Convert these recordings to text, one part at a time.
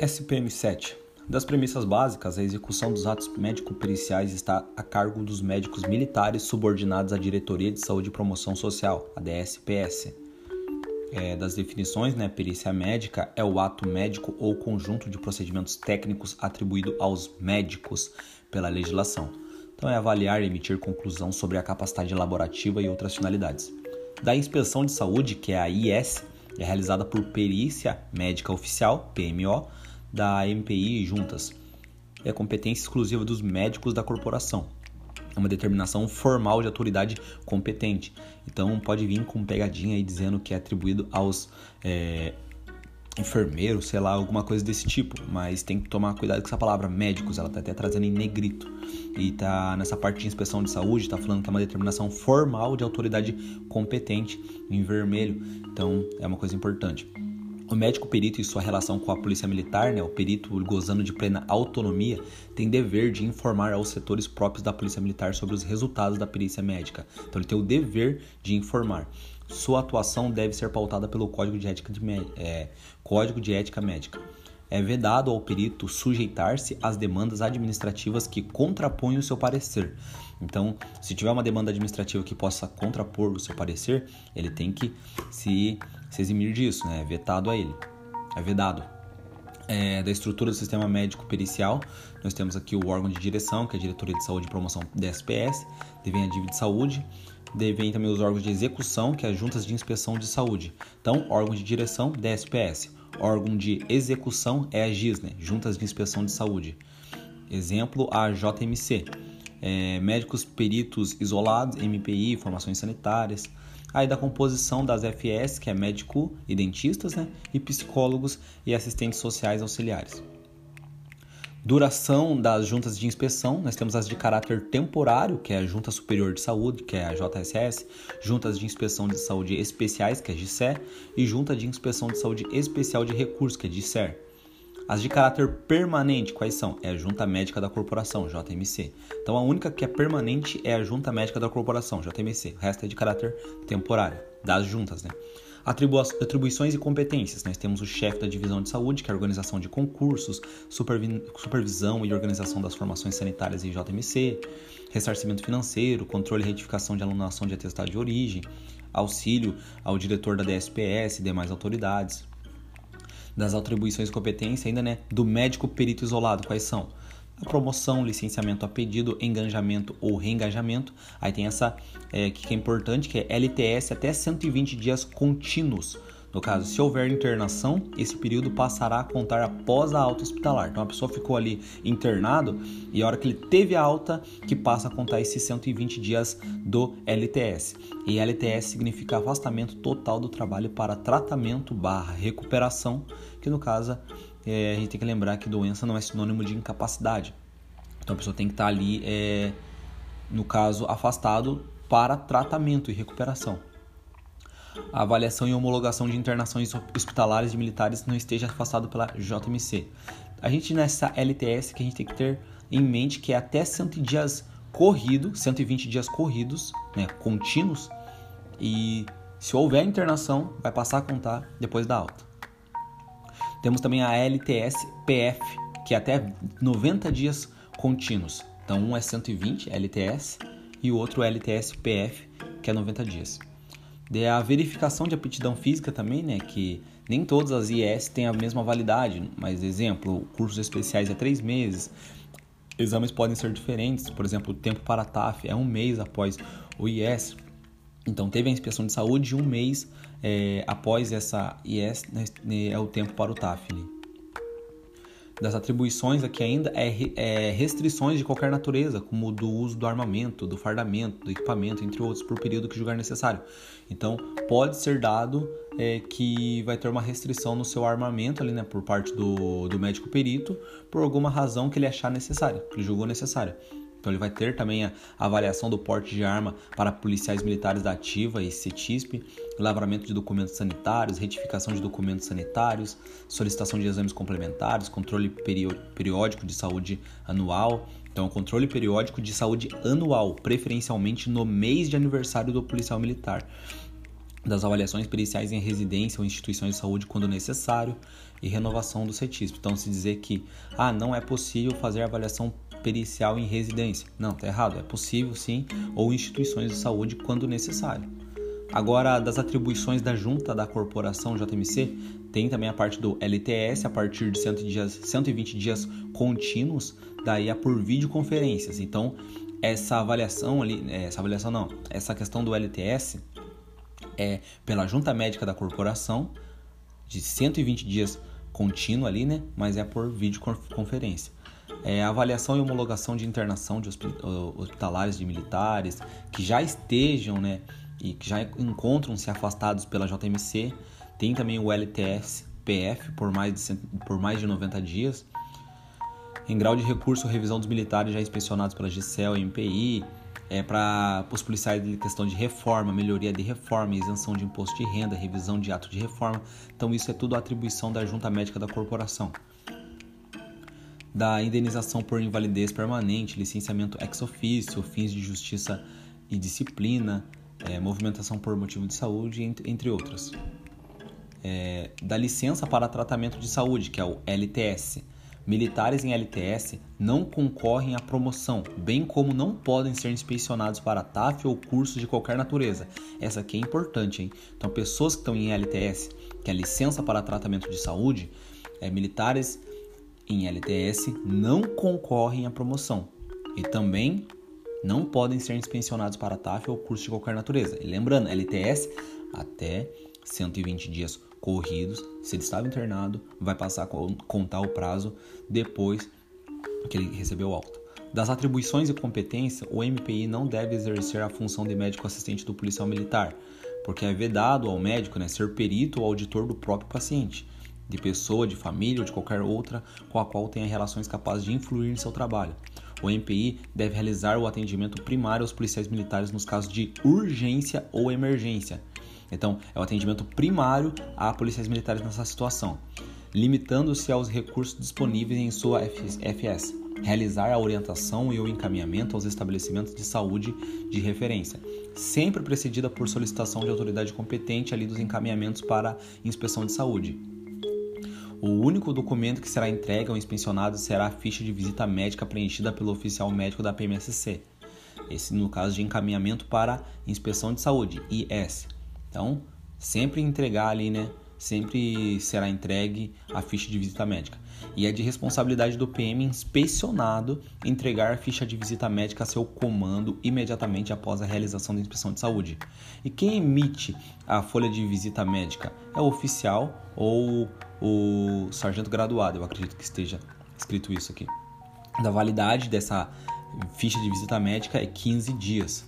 SPM-7 das premissas básicas, a execução dos atos médico-periciais está a cargo dos médicos militares subordinados à Diretoria de Saúde e Promoção Social, a DSPS. É, das definições, né, perícia médica é o ato médico ou conjunto de procedimentos técnicos atribuído aos médicos pela legislação. Então, é avaliar e emitir conclusão sobre a capacidade laborativa e outras finalidades. Da inspeção de saúde, que é a IS, é realizada por perícia médica oficial, PMO, da MPI juntas. É competência exclusiva dos médicos da corporação. É uma determinação formal de autoridade competente. Então pode vir com pegadinha aí dizendo que é atribuído aos é, enfermeiros, sei lá, alguma coisa desse tipo. Mas tem que tomar cuidado com essa palavra médicos, ela tá até trazendo em negrito. E tá nessa parte de inspeção de saúde, tá falando que é uma determinação formal de autoridade competente em vermelho. Então é uma coisa importante. O médico perito e sua relação com a polícia militar, né, o perito gozando de plena autonomia, tem dever de informar aos setores próprios da polícia militar sobre os resultados da perícia médica. Então ele tem o dever de informar. Sua atuação deve ser pautada pelo Código de Ética, de, é, Código de Ética Médica. É vedado ao perito sujeitar-se às demandas administrativas que contrapõem o seu parecer. Então, se tiver uma demanda administrativa que possa contrapor o seu parecer, ele tem que se, se eximir disso, né? É vetado a ele. É vedado. É, da estrutura do sistema médico pericial, nós temos aqui o órgão de direção, que é a Diretoria de Saúde e Promoção da SPS, devem a dívida de saúde, devem também os órgãos de execução, que é as juntas de inspeção de saúde. Então, órgão de direção, DSPS. Órgão de execução é a GISNE, Juntas de Inspeção de Saúde. Exemplo, a JMC é, médicos peritos isolados, MPI, formações sanitárias. Aí da composição das FS, que é médico e dentistas, né? E psicólogos e assistentes sociais auxiliares. Duração das juntas de inspeção, nós temos as de caráter temporário, que é a Junta Superior de Saúde, que é a JSS, juntas de inspeção de saúde especiais, que é a GICE, e junta de inspeção de saúde especial de recursos, que é a GICER. As de caráter permanente, quais são? É a Junta Médica da Corporação, JMC. Então a única que é permanente é a Junta Médica da Corporação, JMC. O resto é de caráter temporário, das juntas, né? Atribuições e competências. Nós temos o chefe da divisão de saúde, que é a organização de concursos, supervisão e organização das formações sanitárias em JMC, ressarcimento financeiro, controle e retificação de alunação de atestado de origem, auxílio ao diretor da DSPS e demais autoridades das atribuições e competência ainda, né, do médico perito isolado, quais são? A promoção, licenciamento a pedido, engajamento ou reengajamento. Aí tem essa é, que é importante, que é LTS até 120 dias contínuos no caso, se houver internação, esse período passará a contar após a alta hospitalar. Então a pessoa ficou ali internado e a hora que ele teve a alta, que passa a contar esses 120 dias do LTS. E LTS significa afastamento total do trabalho para tratamento barra recuperação, que no caso é, a gente tem que lembrar que doença não é sinônimo de incapacidade. Então a pessoa tem que estar ali, é, no caso, afastado para tratamento e recuperação a avaliação e homologação de internações hospitalares de militares não esteja afastado pela JMC. A gente nessa LTS que a gente tem que ter em mente que é até 100 dias corridos, 120 dias corridos, né, contínuos, e se houver internação, vai passar a contar depois da alta. Temos também a LTS PF, que é até 90 dias contínuos. Então, um é 120 LTS e o outro LTS PF, que é 90 dias. De a verificação de aptidão física também, né? Que nem todas as IES têm a mesma validade, mas exemplo, cursos especiais é três meses. Exames podem ser diferentes, por exemplo, o tempo para a TAF é um mês após o IES. Então teve a inspeção de saúde um mês é, após essa IES né, é o tempo para o TAF. Né? Das atribuições aqui ainda é, é, restrições de qualquer natureza, como do uso do armamento, do fardamento, do equipamento, entre outros, por período que julgar necessário. Então, pode ser dado é, que vai ter uma restrição no seu armamento ali, né, por parte do, do médico perito, por alguma razão que ele achar necessária, que ele julgou necessária. Então ele vai ter também a avaliação do porte de arma para policiais militares da ativa e CETISP, lavramento de documentos sanitários, retificação de documentos sanitários, solicitação de exames complementares, controle periódico de saúde anual. Então, controle periódico de saúde anual, preferencialmente no mês de aniversário do policial militar. das avaliações periciais em residência ou instituições de saúde quando necessário e renovação do CETISP. Então, se dizer que ah, não é possível fazer avaliação pericial em residência. Não, tá errado. É possível sim, ou instituições de saúde quando necessário. Agora, das atribuições da junta da corporação JMC, tem também a parte do LTS a partir de 100 dias, 120 dias contínuos, daí é por videoconferências. Então, essa avaliação ali, é, essa avaliação não, essa questão do LTS é pela junta médica da corporação, de 120 dias contínuo ali, né? Mas é por videoconferência. É, avaliação e homologação de internação de hospitalares de militares que já estejam, né? e que já encontram-se afastados pela JMC. Tem também o LTS PF por mais de, por mais de 90 dias. Em grau de recurso, revisão dos militares já inspecionados pela GCEL e MPI. É para os policiais de questão de reforma, melhoria de reforma, isenção de imposto de renda, revisão de ato de reforma. Então, isso é tudo atribuição da junta médica da corporação. Da indenização por invalidez permanente, licenciamento ex officio, fins de justiça e disciplina, é, movimentação por motivo de saúde, entre, outras. É, da licença para tratamento de saúde, que é o LTS. Militares em LTS não concorrem à promoção, bem como não podem ser inspecionados para TAF ou cursos de qualquer natureza. Essa aqui é importante, hein? Então, pessoas que estão em LTS, que é licença para tratamento de saúde, é, militares em LTS não concorrem à promoção. E também não podem ser inspecionados para TAF ou curso de qualquer natureza. E lembrando, LTS até 120 dias corridos. Se ele estava internado, vai passar a contar o prazo depois que ele recebeu alta. Das atribuições e competência, o MPI não deve exercer a função de médico assistente do policial militar, porque é vedado ao médico né, ser perito ou auditor do próprio paciente, de pessoa, de família ou de qualquer outra com a qual tenha relações capazes de influir em seu trabalho. O MPI deve realizar o atendimento primário aos policiais militares nos casos de urgência ou emergência. Então, é o atendimento primário a policiais militares nessa situação, limitando-se aos recursos disponíveis em sua FS. Realizar a orientação e o encaminhamento aos estabelecimentos de saúde de referência, sempre precedida por solicitação de autoridade competente ali dos encaminhamentos para inspeção de saúde. O único documento que será entregue ao inspecionado será a ficha de visita médica preenchida pelo oficial médico da PMSC. Esse no caso de encaminhamento para inspeção de saúde, IS. Então, sempre entregar ali, né? Sempre será entregue a ficha de visita médica. E é de responsabilidade do PM inspecionado entregar a ficha de visita médica a seu comando imediatamente após a realização da inspeção de saúde. E quem emite a folha de visita médica é o oficial ou o sargento graduado, eu acredito que esteja escrito isso aqui. Da validade dessa ficha de visita médica é 15 dias.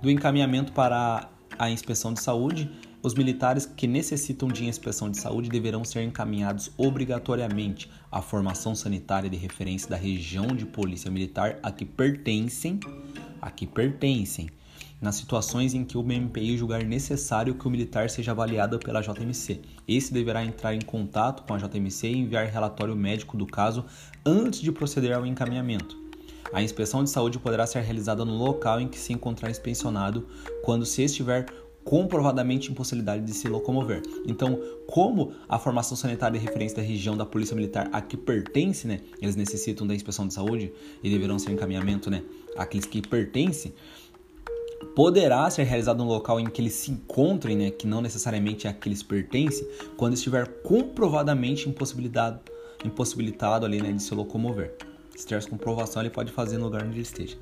Do encaminhamento para a inspeção de saúde, os militares que necessitam de inspeção de saúde deverão ser encaminhados obrigatoriamente à formação sanitária de referência da região de polícia militar a que pertencem, a que pertencem nas situações em que o MPI julgar necessário que o militar seja avaliado pela JMC. Esse deverá entrar em contato com a JMC e enviar relatório médico do caso antes de proceder ao encaminhamento. A inspeção de saúde poderá ser realizada no local em que se encontrar inspecionado quando se estiver comprovadamente impossibilidade de se locomover. Então, como a formação sanitária de referência da região da Polícia Militar a que pertence, né, eles necessitam da inspeção de saúde e deverão ser encaminhamento, né, àqueles que pertencem, poderá ser realizado no local em que eles se encontrem, né, que não necessariamente é a que eles pertencem, quando estiver comprovadamente impossibilitado, impossibilitado ali, né, de se locomover. Se tiver comprovação, ele pode fazer no lugar onde ele esteja.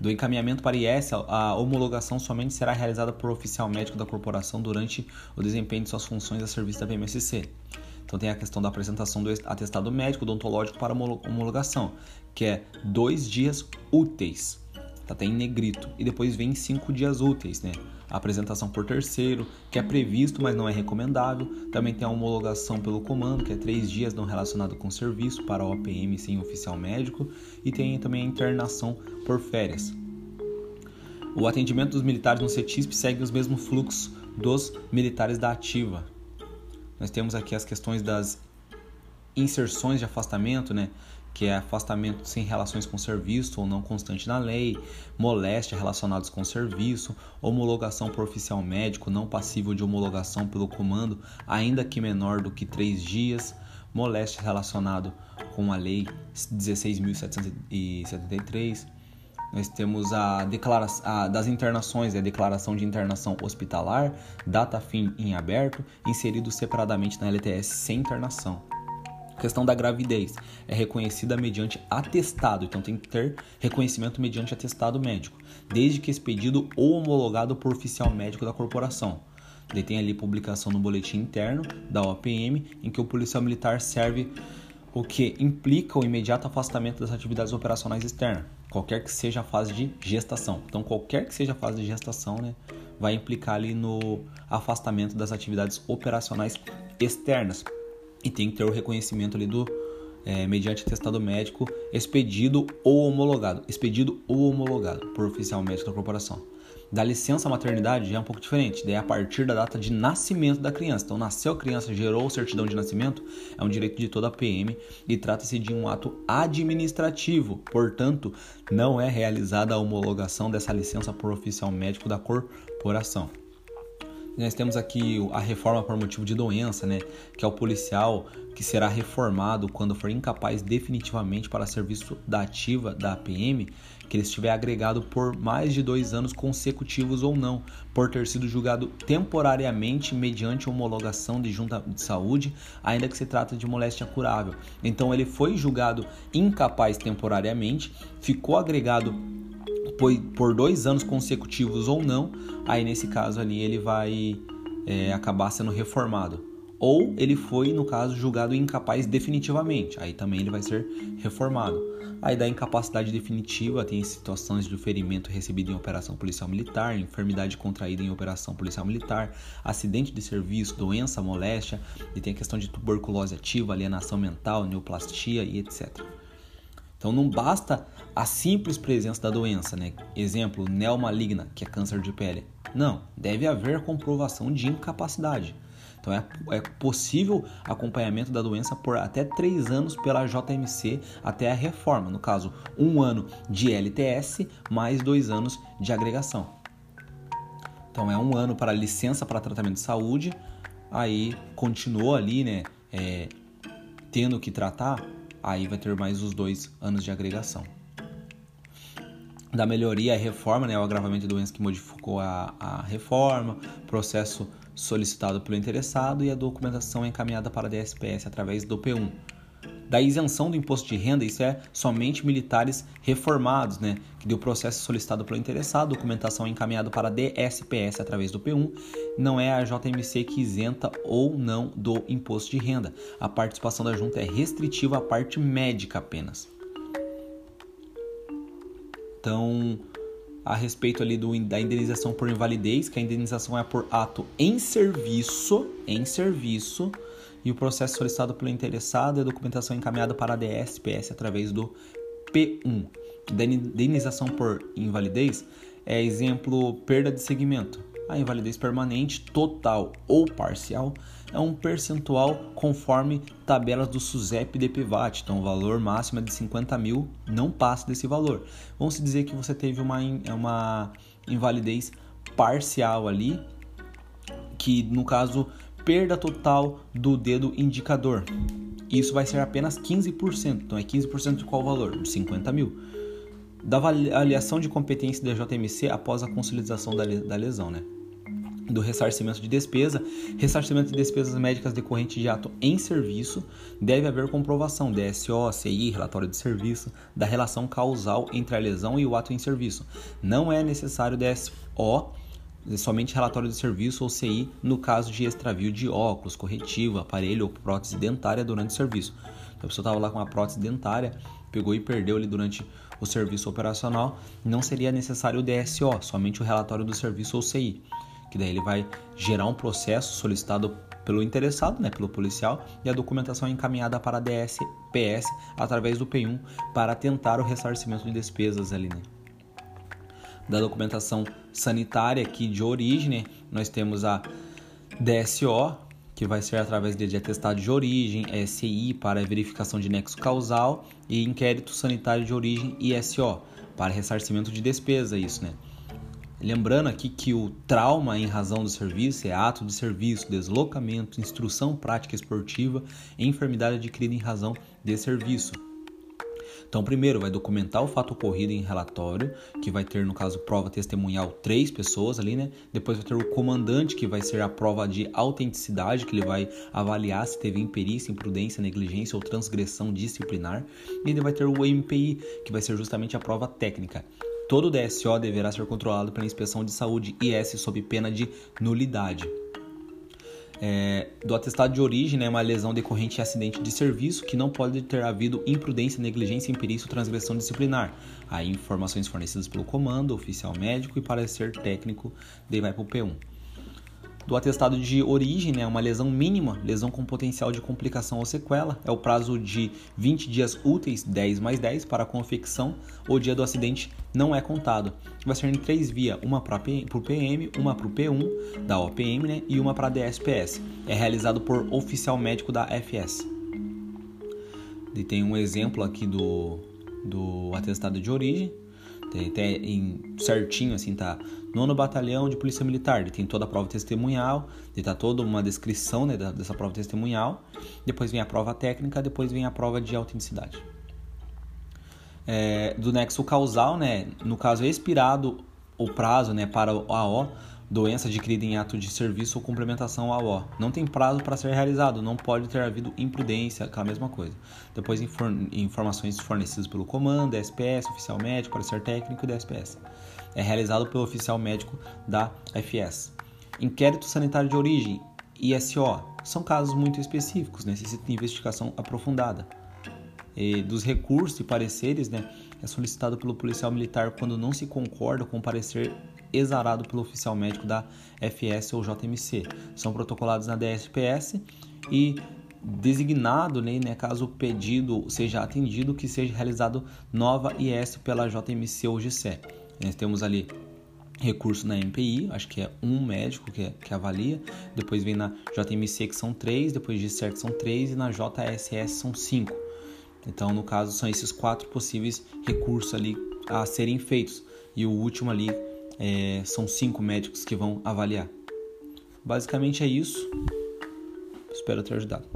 Do encaminhamento para IS, a homologação somente será realizada por oficial médico da corporação durante o desempenho de suas funções a serviço da PMSC. Então tem a questão da apresentação do atestado médico odontológico para homologação, que é dois dias úteis tá até em negrito. E depois vem cinco dias úteis, né? A apresentação por terceiro, que é previsto, mas não é recomendável. Também tem a homologação pelo comando, que é três dias não relacionado com serviço para OPM sem oficial médico. E tem também a internação por férias. O atendimento dos militares no CETISP segue os mesmos fluxos dos militares da ativa. Nós temos aqui as questões das inserções de afastamento, né? Que é afastamento sem relações com serviço ou não constante na lei, moléstia relacionados com serviço, homologação por oficial médico não passível de homologação pelo comando, ainda que menor do que três dias, moléstia relacionado com a lei 16.773. Nós temos a declaração das internações, a declaração de internação hospitalar, data fim em aberto, inserido separadamente na LTS sem internação. Questão da gravidez é reconhecida mediante atestado, então tem que ter reconhecimento mediante atestado médico, desde que expedido ou homologado por oficial médico da corporação. Ele tem ali publicação no boletim interno da OPM, em que o policial militar serve o que implica o imediato afastamento das atividades operacionais externas, qualquer que seja a fase de gestação. Então, qualquer que seja a fase de gestação, né, vai implicar ali no afastamento das atividades operacionais externas e tem que ter o reconhecimento ali do é, mediante atestado médico expedido ou homologado, expedido ou homologado por oficial médico da corporação. Da licença maternidade já é um pouco diferente, daí é a partir da data de nascimento da criança. Então, nasceu a criança, gerou certidão de nascimento, é um direito de toda a PM e trata-se de um ato administrativo, portanto, não é realizada a homologação dessa licença por oficial médico da corporação. Nós temos aqui a reforma por motivo de doença, né? Que é o policial que será reformado quando for incapaz definitivamente para serviço da ativa da PM, que ele estiver agregado por mais de dois anos consecutivos ou não, por ter sido julgado temporariamente mediante homologação de junta de saúde, ainda que se trata de moléstia curável. Então ele foi julgado incapaz temporariamente, ficou agregado por dois anos consecutivos ou não, aí nesse caso ali ele vai é, acabar sendo reformado. Ou ele foi, no caso, julgado incapaz definitivamente, aí também ele vai ser reformado. Aí da incapacidade definitiva tem situações de ferimento recebido em operação policial militar, enfermidade contraída em operação policial militar, acidente de serviço, doença, moléstia, e tem a questão de tuberculose ativa, alienação mental, neoplastia e etc. Então não basta a simples presença da doença, né? Exemplo, neomaligna, que é câncer de pele. Não, deve haver comprovação de incapacidade. Então é, é possível acompanhamento da doença por até três anos pela JMC até a reforma. No caso, um ano de LTS mais dois anos de agregação. Então é um ano para licença para tratamento de saúde, aí continuou ali, né? É, tendo que tratar aí vai ter mais os dois anos de agregação. Da melhoria e reforma, né, o agravamento de doença que modificou a, a reforma, processo solicitado pelo interessado e a documentação encaminhada para a DSPS através do P1 da isenção do imposto de renda, isso é somente militares reformados, né? Que deu processo solicitado pelo interessado, documentação encaminhada para a DSPS através do P1, não é a JMC que isenta ou não do imposto de renda. A participação da junta é restritiva à parte médica apenas. Então, a respeito ali do, da indenização por invalidez, que a indenização é por ato em serviço, em serviço, e o processo solicitado pelo interessado e a documentação encaminhada para a DSPS através do P1. Da indenização por invalidez é exemplo perda de segmento. A invalidez permanente, total ou parcial, é um percentual conforme tabelas do SUSEP e DPVAT. Então, o valor máximo é de 50 mil, não passa desse valor. Vamos dizer que você teve uma, uma invalidez parcial ali, que no caso perda total do dedo indicador. Isso vai ser apenas 15%. Então é 15% de qual valor? De 50 mil. Da avaliação de competência da JMC após a consolidação da lesão, né? do ressarcimento de despesa, ressarcimento de despesas médicas decorrentes de ato em serviço, deve haver comprovação DSO, CI, relatório de serviço, da relação causal entre a lesão e o ato em serviço. Não é necessário DSO somente relatório de serviço ou CI no caso de extravio de óculos, corretivo, aparelho ou prótese dentária durante o serviço. Então, a pessoa estava lá com uma prótese dentária, pegou e perdeu ali durante o serviço operacional, não seria necessário o DSO, somente o relatório do serviço ou CI, que daí ele vai gerar um processo solicitado pelo interessado, né, pelo policial, e a documentação é encaminhada para a DSPS através do P1 para tentar o ressarcimento de despesas ali, né da documentação sanitária aqui de origem, nós temos a DSO, que vai ser através de atestado de origem, SI para verificação de nexo causal e inquérito sanitário de origem ISO para ressarcimento de despesa, isso, né? Lembrando aqui que o trauma em razão do serviço é ato de serviço, deslocamento, instrução prática esportiva enfermidade adquirida em razão de serviço. Então, primeiro vai documentar o fato ocorrido em relatório, que vai ter, no caso, prova testemunhal três pessoas ali, né? Depois vai ter o comandante, que vai ser a prova de autenticidade, que ele vai avaliar se teve imperícia, imprudência, negligência ou transgressão disciplinar. E ele vai ter o MPI, que vai ser justamente a prova técnica. Todo DSO deverá ser controlado pela inspeção de saúde IS sob pena de nulidade é, do atestado de origem, né, uma lesão decorrente de acidente de serviço que não pode ter havido imprudência, negligência, imperícia ou transgressão disciplinar. Aí informações fornecidas pelo comando, oficial médico e parecer técnico, daí vai para o P1 do atestado de origem, né, uma lesão mínima, lesão com potencial de complicação ou sequela, é o prazo de 20 dias úteis, 10 mais 10, para a confecção, o dia do acidente não é contado. Vai ser em três vias, uma para o PM, uma para o P1 da OPM né, e uma para a DSPS. É realizado por oficial médico da FS. E tem um exemplo aqui do, do atestado de origem, tem até em certinho assim tá nono batalhão de polícia militar. Ele tem toda a prova testemunhal ele tá toda uma descrição né, dessa prova testemunhal. Depois vem a prova técnica depois vem a prova de autenticidade. É, do nexo causal né no caso expirado o prazo né para o AO doença adquirida em ato de serviço ou complementação ao O. Não tem prazo para ser realizado, não pode ter havido imprudência, aquela mesma coisa. Depois, informações fornecidas pelo comando, SPS, oficial médico, parecer técnico e DSPS. É realizado pelo oficial médico da FS. Inquérito sanitário de origem, ISO, são casos muito específicos, necessitam de investigação aprofundada. E dos recursos e pareceres, né, é solicitado pelo policial militar quando não se concorda com o parecer exarado pelo oficial médico da FS ou JMC. São protocolados na DSPS e designado, né, né, caso o pedido seja atendido, que seja realizado nova IS pela JMC ou GCE. Nós temos ali recurso na MPI, acho que é um médico que, que avalia, depois vem na JMC que são três, depois de CERT são três e na JSS são cinco. Então, no caso, são esses quatro possíveis recursos ali a serem feitos. E o último ali é, são cinco médicos que vão avaliar. Basicamente é isso. Espero ter ajudado.